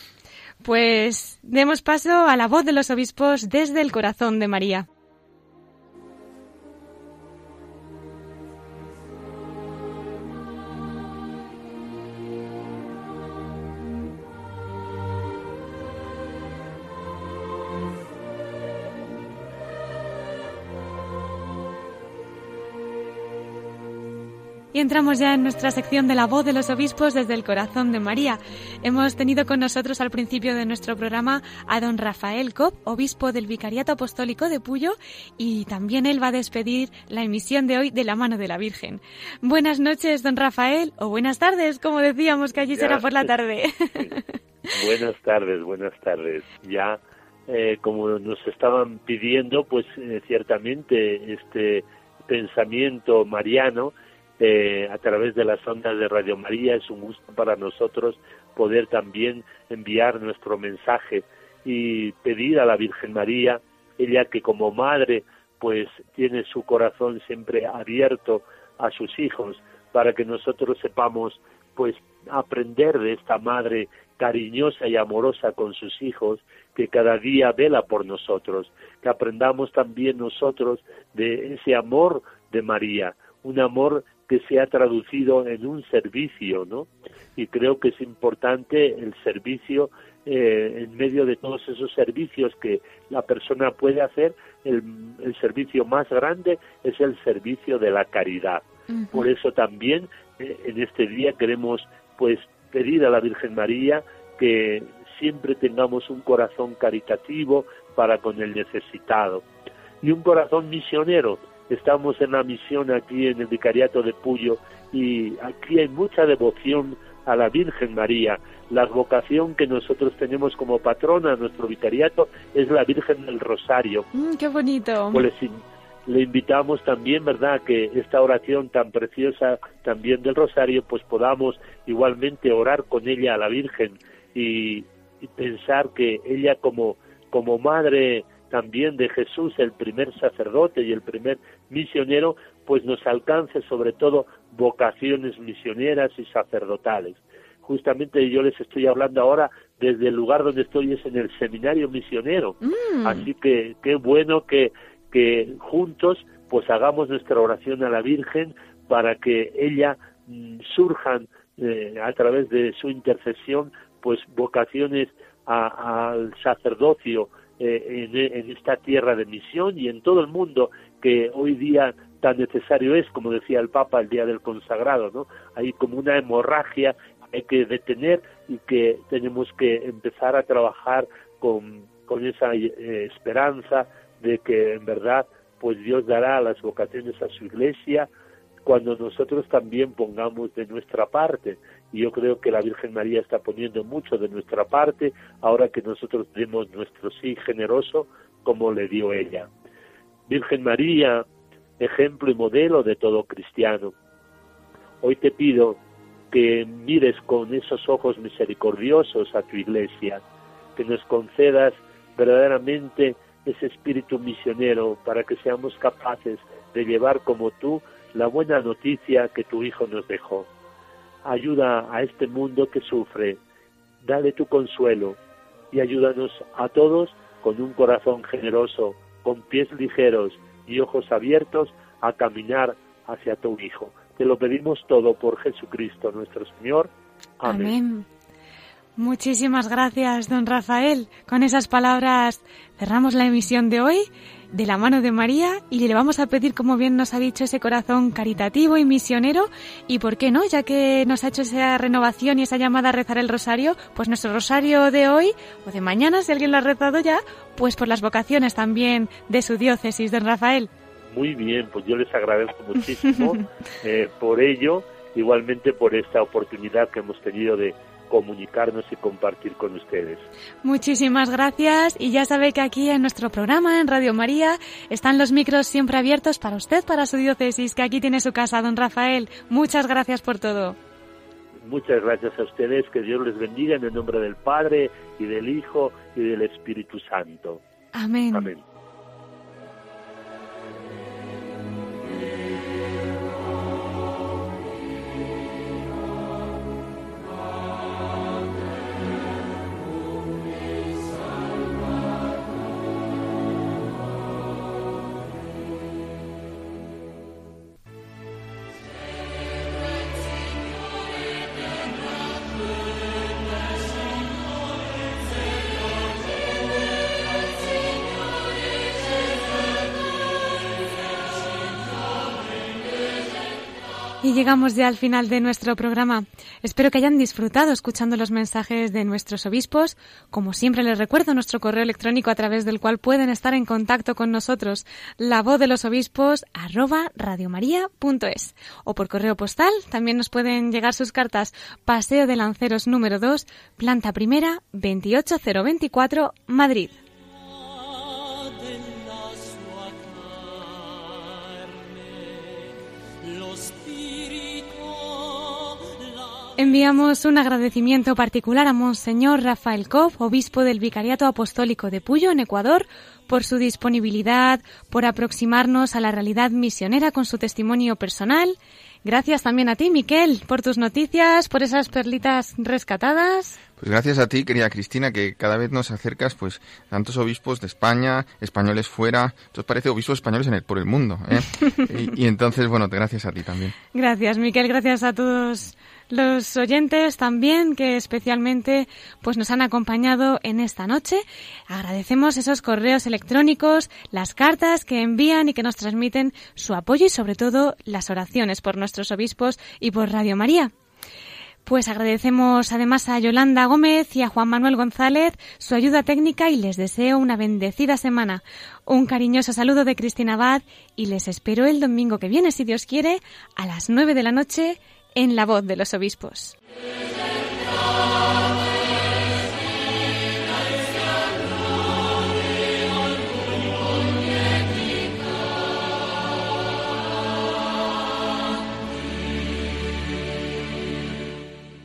A: Pues demos paso a la voz de los obispos desde el corazón de María. Y entramos ya en nuestra sección de la voz de los obispos desde el corazón de María. Hemos tenido con nosotros al principio de nuestro programa a don Rafael Cop, obispo del Vicariato Apostólico de Puyo, y también él va a despedir la emisión de hoy de la mano de la Virgen. Buenas noches, don Rafael, o buenas tardes, como decíamos que allí será por la tarde.
B: Buenas tardes, buenas tardes. Ya, eh, como nos estaban pidiendo, pues eh, ciertamente este pensamiento mariano eh, a través de las ondas de Radio María. Es un gusto para nosotros poder también enviar nuestro mensaje y pedir a la Virgen María, ella que como madre pues tiene su corazón siempre abierto a sus hijos para que nosotros sepamos pues aprender de esta madre cariñosa y amorosa con sus hijos que cada día vela por nosotros, que aprendamos también nosotros de ese amor de María, un amor que se ha traducido en un servicio, ¿no? Y creo que es importante el servicio eh, en medio de todos esos servicios que la persona puede hacer, el, el servicio más grande es el servicio de la caridad. Por eso también eh, en este día queremos pues pedir a la Virgen María que siempre tengamos un corazón caritativo para con el necesitado y un corazón misionero. Estamos en la misión aquí en el Vicariato de Puyo y aquí hay mucha devoción a la Virgen María. La vocación que nosotros tenemos como patrona, nuestro vicariato, es la Virgen del Rosario.
A: Mm, ¡Qué bonito!
B: Pues le invitamos también, ¿verdad?, que esta oración tan preciosa también del Rosario, pues podamos igualmente orar con ella a la Virgen y, pensar que ella como, como madre también de Jesús, el primer sacerdote y el primer misionero, pues nos alcance sobre todo vocaciones misioneras y sacerdotales. Justamente yo les estoy hablando ahora desde el lugar donde estoy, es en el seminario misionero. Mm. Así que qué bueno que que juntos pues hagamos nuestra oración a la Virgen para que ella mm, surjan eh, a través de su intercesión pues vocaciones al sacerdocio eh, en, esta tierra de misión y en todo el mundo que hoy día tan necesario es, como decía el Papa el día del consagrado, ¿no? Hay como una hemorragia que hay que detener y que tenemos que empezar a trabajar con, con esa eh, esperanza, de que en verdad pues Dios dará las vocaciones a su iglesia cuando nosotros también pongamos de nuestra parte. Y yo creo que la Virgen María está poniendo mucho de nuestra parte ahora que nosotros demos nuestro sí generoso como le dio ella. Virgen María, ejemplo y modelo de todo cristiano. Hoy te pido que mires con esos ojos misericordiosos a tu iglesia, que nos concedas verdaderamente ese espíritu misionero para que seamos capaces de llevar como tú la buena noticia que tu Hijo nos dejó. Ayuda a este mundo que sufre, dale tu consuelo y ayúdanos a todos con un corazón generoso, con pies ligeros y ojos abiertos a caminar hacia tu Hijo. Te lo pedimos todo por Jesucristo nuestro Señor.
A: Amén. Muchísimas gracias, don Rafael. Con esas palabras cerramos la emisión de hoy de la mano de María y le vamos a pedir, como bien nos ha dicho, ese corazón caritativo y misionero. Y por qué no, ya que nos ha hecho esa renovación y esa llamada a rezar el rosario, pues nuestro rosario de hoy o de mañana, si alguien lo ha rezado ya, pues por las vocaciones también de su diócesis, don Rafael.
B: Muy bien, pues yo les agradezco muchísimo eh, por ello, igualmente por esta oportunidad que hemos tenido de comunicarnos y compartir con ustedes.
A: Muchísimas gracias y ya sabe que aquí en nuestro programa, en Radio María, están los micros siempre abiertos para usted, para su diócesis, que aquí tiene su casa, don Rafael. Muchas gracias por todo.
B: Muchas gracias a ustedes, que Dios les bendiga en el nombre del Padre y del Hijo y del Espíritu Santo.
A: Amén.
B: Amén.
A: Llegamos ya al final de nuestro programa. Espero que hayan disfrutado escuchando los mensajes de nuestros obispos. Como siempre les recuerdo nuestro correo electrónico a través del cual pueden estar en contacto con nosotros, la voz de los obispos arroba radiomaria.es o por correo postal también nos pueden llegar sus cartas Paseo de Lanceros número 2, planta primera, 28024, Madrid. Enviamos un agradecimiento particular a Monseñor Rafael Koff, obispo del Vicariato Apostólico de Puyo, en Ecuador, por su disponibilidad, por aproximarnos a la realidad misionera con su testimonio personal. Gracias también a ti, Miquel, por tus noticias, por esas perlitas rescatadas.
D: Pues gracias a ti, querida Cristina, que cada vez nos acercas, pues, tantos obispos de España, españoles fuera, os parece obispos españoles en el, por el mundo, ¿eh? y, y, entonces, bueno, gracias a ti también.
A: Gracias, Miquel, gracias a todos los oyentes también que especialmente pues nos han acompañado en esta noche. Agradecemos esos correos electrónicos, las cartas que envían y que nos transmiten su apoyo y sobre todo las oraciones por nuestros obispos y por Radio María. Pues agradecemos además a Yolanda Gómez y a Juan Manuel González su ayuda técnica y les deseo una bendecida semana. Un cariñoso saludo de Cristina Abad y les espero el domingo que viene, si Dios quiere, a las nueve de la noche en la voz de los obispos.